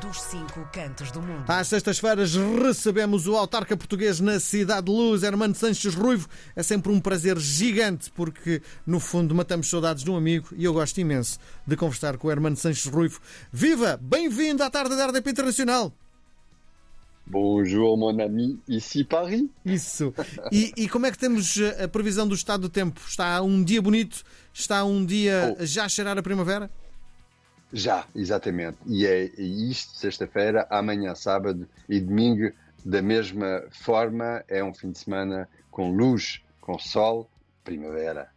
dos cinco cantos do mundo. Às sextas-feiras recebemos o autarca português na Cidade de Luz, Hermano Sanches Ruivo. É sempre um prazer gigante, porque no fundo matamos saudades de um amigo e eu gosto imenso de conversar com o Hermano Sanches Ruivo. Viva! Bem-vindo à tarde da RDP Internacional! Bonjour, mon ami, ici Paris. Isso. E, e, como é que temos a previsão do estado do tempo? Está um dia bonito? Está um dia oh. já a cheirar a primavera? Já, exatamente. E é isto, sexta-feira, amanhã, sábado e domingo, da mesma forma. É um fim de semana com luz, com sol, primavera.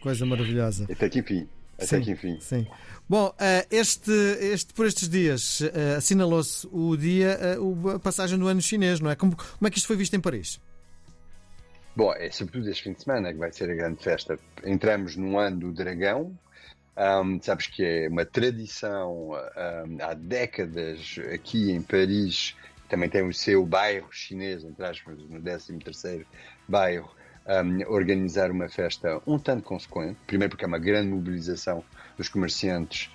Coisa maravilhosa. Até que enfim. Até sim, que enfim. Sim. Bom, eh, este, este, por estes dias eh, assinalou-se o dia, eh, a passagem do ano chinês, não é? Como, como é que isto foi visto em Paris? Bom, é sobretudo este fim de semana que vai ser a grande festa. Entramos no ano do dragão, um, sabes que é uma tradição um, há décadas aqui em Paris, também tem o seu bairro chinês, entre aspas, no 13 bairro, um, organizar uma festa um tanto consequente. Primeiro porque é uma grande mobilização dos comerciantes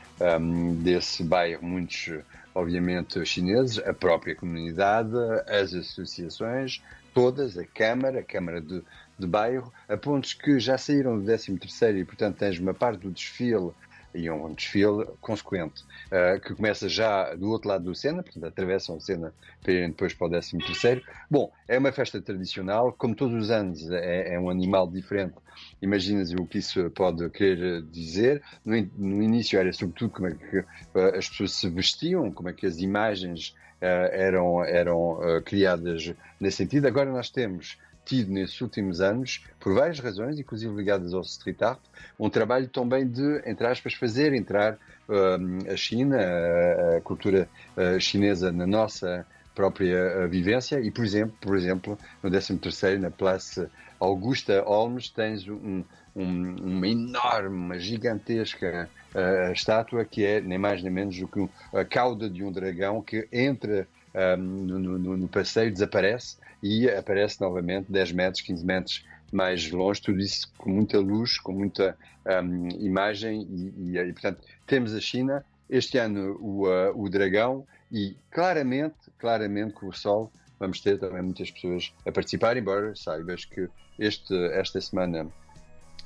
desse bairro, muitos obviamente chineses, a própria comunidade, as associações, todas, a Câmara, a Câmara de, de bairro, a pontos que já saíram do 13º e, portanto, tens uma parte do desfile e um desfile consequente, uh, que começa já do outro lado do Sena, portanto atravessam o Sena para irem depois para o 13 terceiro. Bom, é uma festa tradicional, como todos os anos é, é um animal diferente, imaginas o que isso pode querer dizer. No, no, início era sobretudo como é que uh, as pessoas se vestiam, como é que as imagens uh, eram, eram criadas nesse sentido. Agora nós temos tido nesses últimos anos, por várias razões, inclusive ligadas ao street art, um trabalho também de, entre aspas, fazer entrar uh, a China, a, cultura uh, chinesa na nossa própria uh, vivência. E, por exemplo, por exemplo, no 13º, na Place Augusta Olmos, tens um, um, uma enorme, uma gigantesca uh, estátua que é nem mais nem menos do que a cauda de um dragão que entra um, no, no, no passeio, desaparece e aparece novamente 10 metros, 15 metros mais longe, tudo isso com muita luz, com muita um, imagem e, e, e, portanto temos a China, este ano o, uh, o dragão e claramente, claramente com o sol vamos ter também muitas pessoas a participar, embora saibas que este, esta semana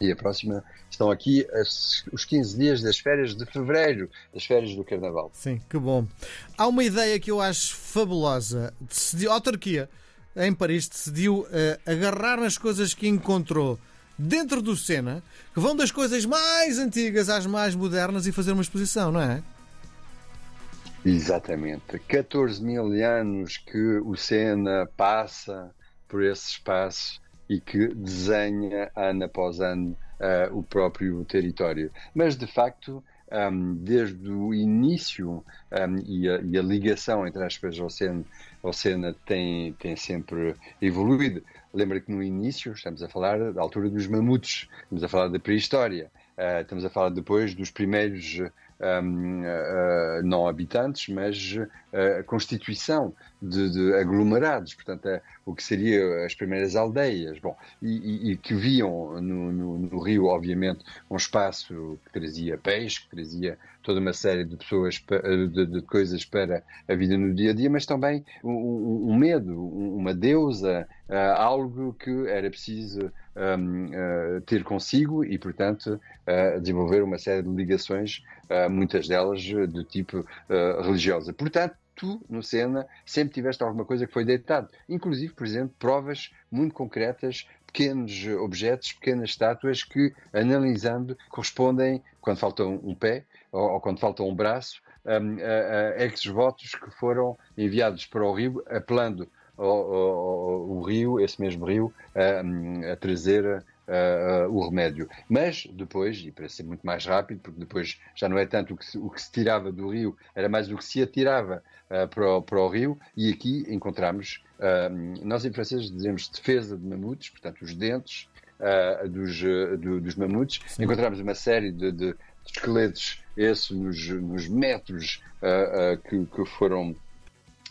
e a próxima estão aqui as, os 15 dias das férias de fevereiro, das férias do Carnaval. Sim, que bom. Há uma ideia que eu acho fabulosa. Decidiu, a autarquia em Paris decidiu uh, agarrar nas coisas que encontrou dentro do Sena, que vão das coisas mais antigas às mais modernas e fazer uma exposição, não é? Exatamente. 14 mil anos que o Sena passa por esse espaço e que desenha ano após ano uh, o próprio território. Mas, de facto, um, desde o início um, e, a, e, a, ligação entre aspas ao Sena, ao Sena tem, tem sempre evoluído. Lembra que no início estamos a falar da altura dos mamutos, estamos a falar da pré-história, uh, estamos a falar depois dos primeiros um, uh, não habitantes, mas a constituição de, de aglomerados, portanto, é o que seria as primeiras aldeias, bom, e, e, e que viam no, no, no, rio, obviamente, um espaço que trazia peixe, que trazia toda uma série de pessoas, de, de coisas para a vida no dia a dia, mas também um, um medo, uma deusa, uh, algo que era preciso um, uh, ter consigo e, portanto, uh, desenvolver uma série de ligações, muitas delas do tipo religiosa. Portanto, tu, no Sena, sempre tiveste alguma coisa que foi deitado. Inclusive, por exemplo, provas muito concretas, pequenos objetos, pequenas estátuas que, analisando, correspondem, quando falta um pé ou, ou quando falta um braço, um, a, a ex-votos que foram enviados para o Rio, apelando o rio, esse mesmo rio, a, a trazer uh, o remédio. Mas depois, e para ser muito mais rápido, porque depois já não é tanto o que se, o que se tirava do rio, era mais o que se atirava uh, para, o, para o rio, e aqui encontramos, uh, nós em francês dizemos defesa de mamutes, portanto os dentes dos, do, dos mamutes, Sim. encontramos uma série de, de, esqueletos, esses nos, nos metros que, que foram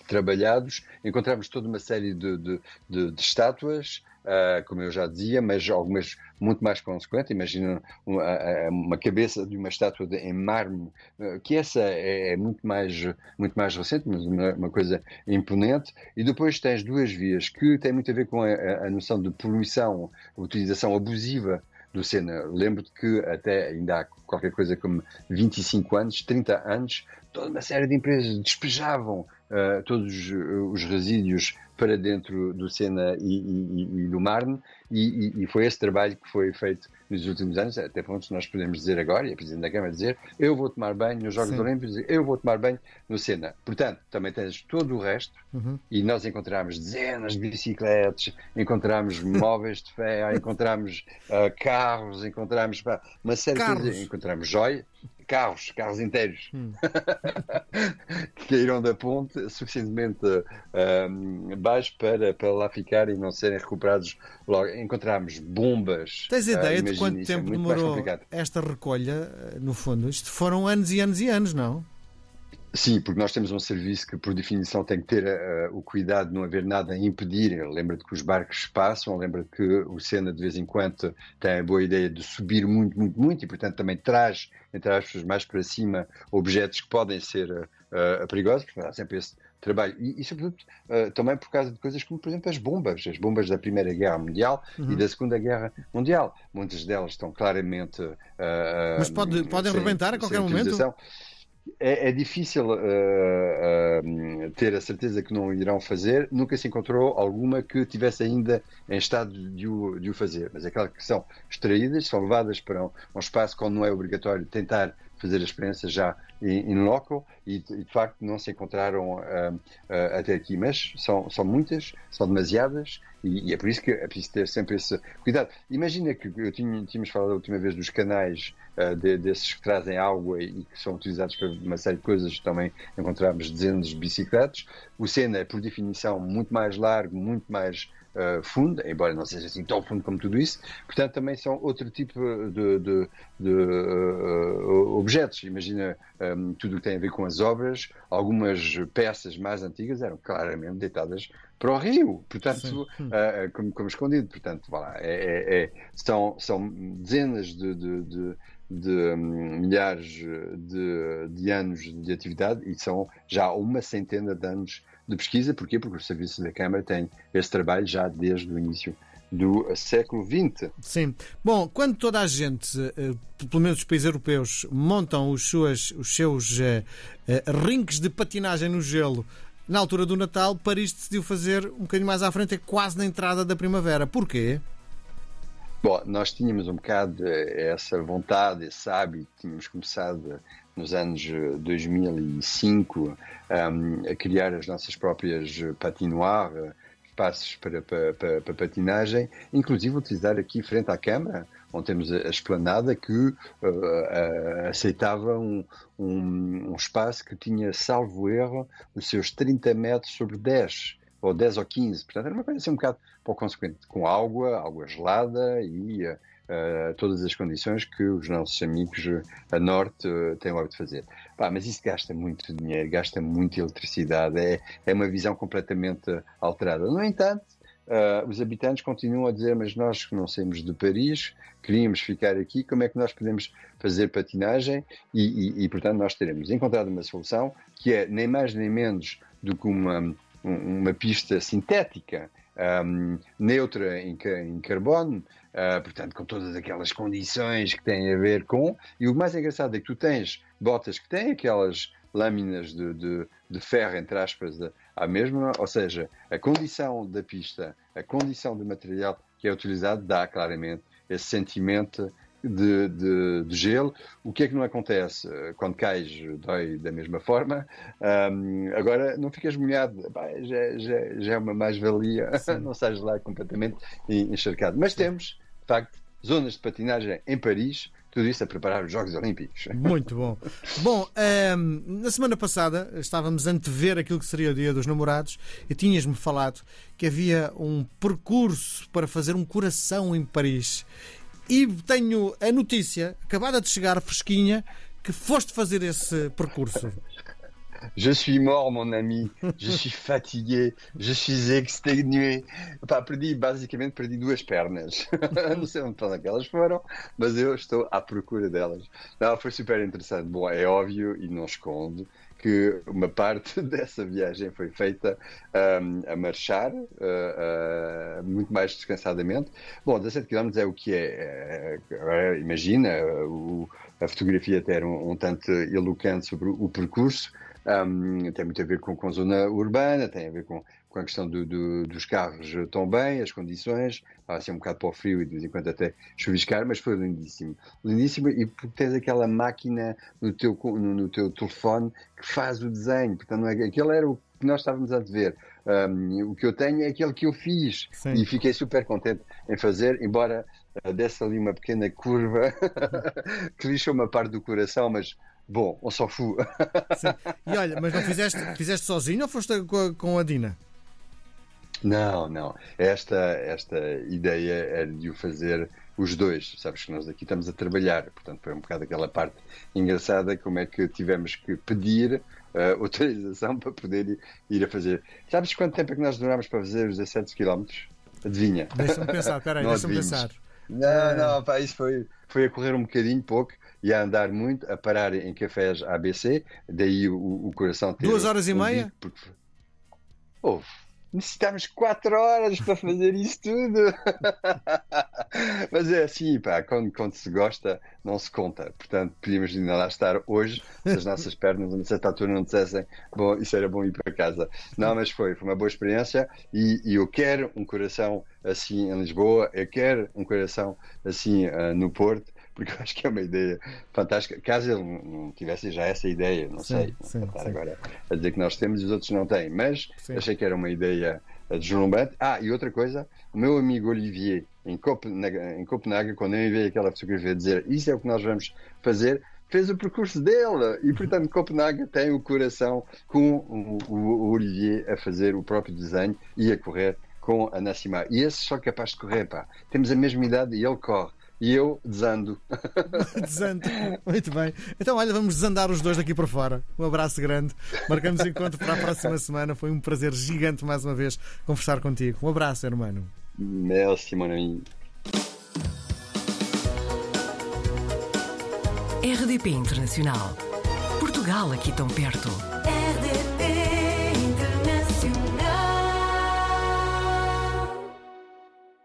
trabalhados. Encontramos toda uma série de, de, de, de estátuas, uh, como eu já dizia, mas algumas muito mais consequentes. Imagina uma, uma, cabeça de uma estátua em mármore, uh, que essa é, é, muito, mais, muito mais recente, mas uma, uma, coisa imponente. E depois tens duas vias que têm muito a ver com a, a noção de poluição, utilização abusiva do Sena. Lembro-te que até ainda há qualquer coisa como 25 anos, 30 anos, toda uma série de empresas despejavam uh, todos os resíduos para dentro do Sena e, e, e do Marne, e, e, foi esse trabalho que foi feito nos últimos anos, até pontos nós podemos dizer agora, e a Presidente da Câmara dizer, eu vou tomar banho nos Jogos Sim. Olímpicos, eu vou tomar banho no Sena. Portanto, também tens todo o resto, uhum. e nós encontramos dezenas de bicicletas, encontramos móveis de ferro, encontramos uh, carros, encontramos uma série carros. de coisas, encontramos joia, carros, carros inteiros, hum. que caíram da ponte suficientemente um, baixo para, para lá ficar e não serem recuperados logo. Encontramos bombas. Tens ideia uh, de quanto é tempo é demorou esta recolha, eh, no fundo? Isto foram anos e anos e anos, não? Sim, porque nós temos um serviço que, por definição, tem que ter uh, o cuidado de não haver nada a impedir. Lembra-te que os barcos passam, lembra-te que o Sena, de vez em quando, tem a boa ideia de subir muito, muito, muito e, portanto, também traz, entre aspas, mais para cima objetos que podem ser uh, perigosos. Portanto, há sempre esse trabalho. E, e sobretudo, uh, também por causa de coisas como, por exemplo, as bombas. As bombas da Primeira Guerra Mundial uhum. e da Segunda Guerra Mundial. Muitas delas estão claramente. Mas pode, podem rebentar a qualquer momento? É, é difícil uh, uh, ter a certeza que não irão fazer. Nunca se encontrou alguma que tivesse ainda em estado de o, de o fazer. Mas é que são extraídas, são levadas para um, um espaço quando não é obrigatório tentar fazer a experiência já em, loco e, e, de facto não se encontraram uh, uh, até aqui, mas são, são muitas, são demasiadas e, e, é por isso que é preciso ter sempre esse cuidado. Imagina que eu tinha, tínhamos falado a última vez dos canais uh, de, desses que trazem água e que são utilizados para uma série de coisas, também encontramos dezenas de bicicletas. O Sena é, por definição, muito mais largo, muito mais uh, fundo, embora não seja assim tão fundo como tudo isso. Portanto, também são outro tipo de, de, de uh, objetos. Imagina um, tudo o que tem a ver com as obras. Algumas peças mais antigas eram claramente deitadas para o rio, portanto, uh, como, como, escondido. Portanto, lá, é, é, é, são, são dezenas de, de, de de um, milhares de, de, anos de atividade e são já uma centena de anos de pesquisa. Porquê? Porque o Serviço da Câmara tem esse trabalho já desde o início do século XX. Sim. Bom, quando toda a gente, eh, pelo menos os países europeus, montam os, suas, os seus uh, rinques de patinagem no gelo na altura do Natal, Paris decidiu fazer um bocadinho mais à frente, é quase na entrada da primavera. Porquê? Bom, nós tínhamos um bocado essa vontade, esse hábito, tínhamos começado nos anos 2005 um, a criar as nossas próprias patinoires, espaços para, para, para, para, patinagem, inclusive utilizar aqui frente à Câmara, onde temos a esplanada que uh, uh, aceitava um, um, um, espaço que tinha, salvo erro, os seus 30 metros sobre 10, ou 10 ou 15. Portanto, era uma coisa assim um bocado pouco consequente, com água, água gelada e uh, todas as condições que os nossos amigos a norte uh, têm o hábito de fazer. Pá, mas isso gasta muito dinheiro, gasta muita eletricidade, é, é uma visão completamente alterada. No entanto, Uh, os habitantes continuam a dizer, mas nós que não saímos de Paris, queríamos ficar aqui, como é que nós podemos fazer patinagem? E, e, e, portanto, nós teremos encontrado uma solução que é nem mais nem menos do que uma, uma pista sintética, um, neutra em, em carbono, uh, portanto, com todas aquelas condições que têm a ver com. E o mais engraçado é que tu tens botas que têm aquelas lâminas de, de, de ferro, entre aspas, à mesma, ou seja, a condição da pista, a condição do material que é utilizado dá claramente esse sentimento de, de, de, gelo. O que é que não acontece? Quando cais, dói da mesma forma. Um, agora, não ficas molhado. já, já, já é uma mais-valia. Não sais lá completamente encharcado. Mas temos, facto, zonas de patinagem em Paris. Tudo isso a preparar os Jogos Olímpicos. Muito bom. Bom, um, na semana passada estávamos a antever aquilo que seria o Dia dos Namorados e tinhas-me falado que havia um percurso para fazer um coração em Paris. E tenho a notícia, acabada de chegar, fresquinha, que foste fazer esse percurso. Je suis mort, mon ami. Je suis fatigué. Je suis exténué. Pá, perdi, basicamente, perdi duas pernas. não sei onde é que elas foram, mas eu estou à procura delas. Não, foi super interessante. Bom, é óbvio e não escondo que uma parte dessa viagem foi feita um, a marchar, uh, uh, muito mais descansadamente. Bom, 17 km é o que é. é imagina, o, a fotografia ter um, um tanto eloquente sobre o percurso. Um, tem muito a ver com, com a zona urbana, tem a ver com, com a questão do, do, dos carros também, as condições, vai ser um bocado para o frio e de vez em quando até chuviscar, mas foi lindíssimo. Lindíssimo e porque tens aquela máquina no teu, no, no teu telefone que faz o desenho, portanto, não é, aquele era o que nós estávamos a ver. Um, o que eu tenho é aquele que eu fiz Sim. e fiquei super contente em fazer, embora uh, desse ali uma pequena curva que lixou uma parte do coração, mas bom, s'en fout. Sim. E olha, mas não fizeste, fizeste sozinho ou foste com a, com a Dina? Não, não. Esta, esta ideia era de o fazer os dois. Sabes que nós aqui estamos a trabalhar, portanto foi um bocado aquela parte engraçada, como é que tivemos que pedir uh, autorização para poder ir, ir, a fazer. Sabes quanto tempo é que nós demorámos para fazer os 17 km? Adivinha? Deixa-me pensar, peraí, deixa-me pensar. Não, não, pá, isso foi, foi a correr um bocadinho pouco e a andar muito, a parar em cafés ABC, daí o, o coração ter. Duas horas e meia? Porque... Oh, necessitamos quatro horas para fazer isso tudo. Mas é assim, pá, quando, quando, se gosta, não se conta. Portanto, podíamos ainda lá estar hoje, se as nossas pernas, a certa altura, não dissessem, bom, isso era bom ir para casa. Não, mas foi, foi uma boa experiência e, e eu quero um coração assim em Lisboa, eu quero um coração assim uh, no Porto porque eu acho que é uma ideia fantástica. Caso ele não tivesse já essa ideia, não sim, sei, sim, não sim. agora a dizer que nós temos e os outros não têm, mas achei que era uma ideia deslumbrante. Ah, e outra coisa, o meu amigo Olivier, em Copenhague, em Copenhague quando eu enviei aquela fotografia dizer isso é o que nós vamos fazer, fez o percurso dele e, portanto, Copenhague tem o coração com o, o, o Olivier a fazer o próprio desenho e a correr com a Nassima. E esse só capaz de correr, pá. Temos a mesma idade e ele corre e eu desando. desando. Muito bem. Então, olha, vamos desandar os dois daqui para fora. Um abraço grande. Marcamos encontro para a próxima semana. Foi um prazer gigante mais uma vez conversar contigo. Um abraço, hermano. Merci, mon ami. RDP Internacional. Portugal aqui tão perto.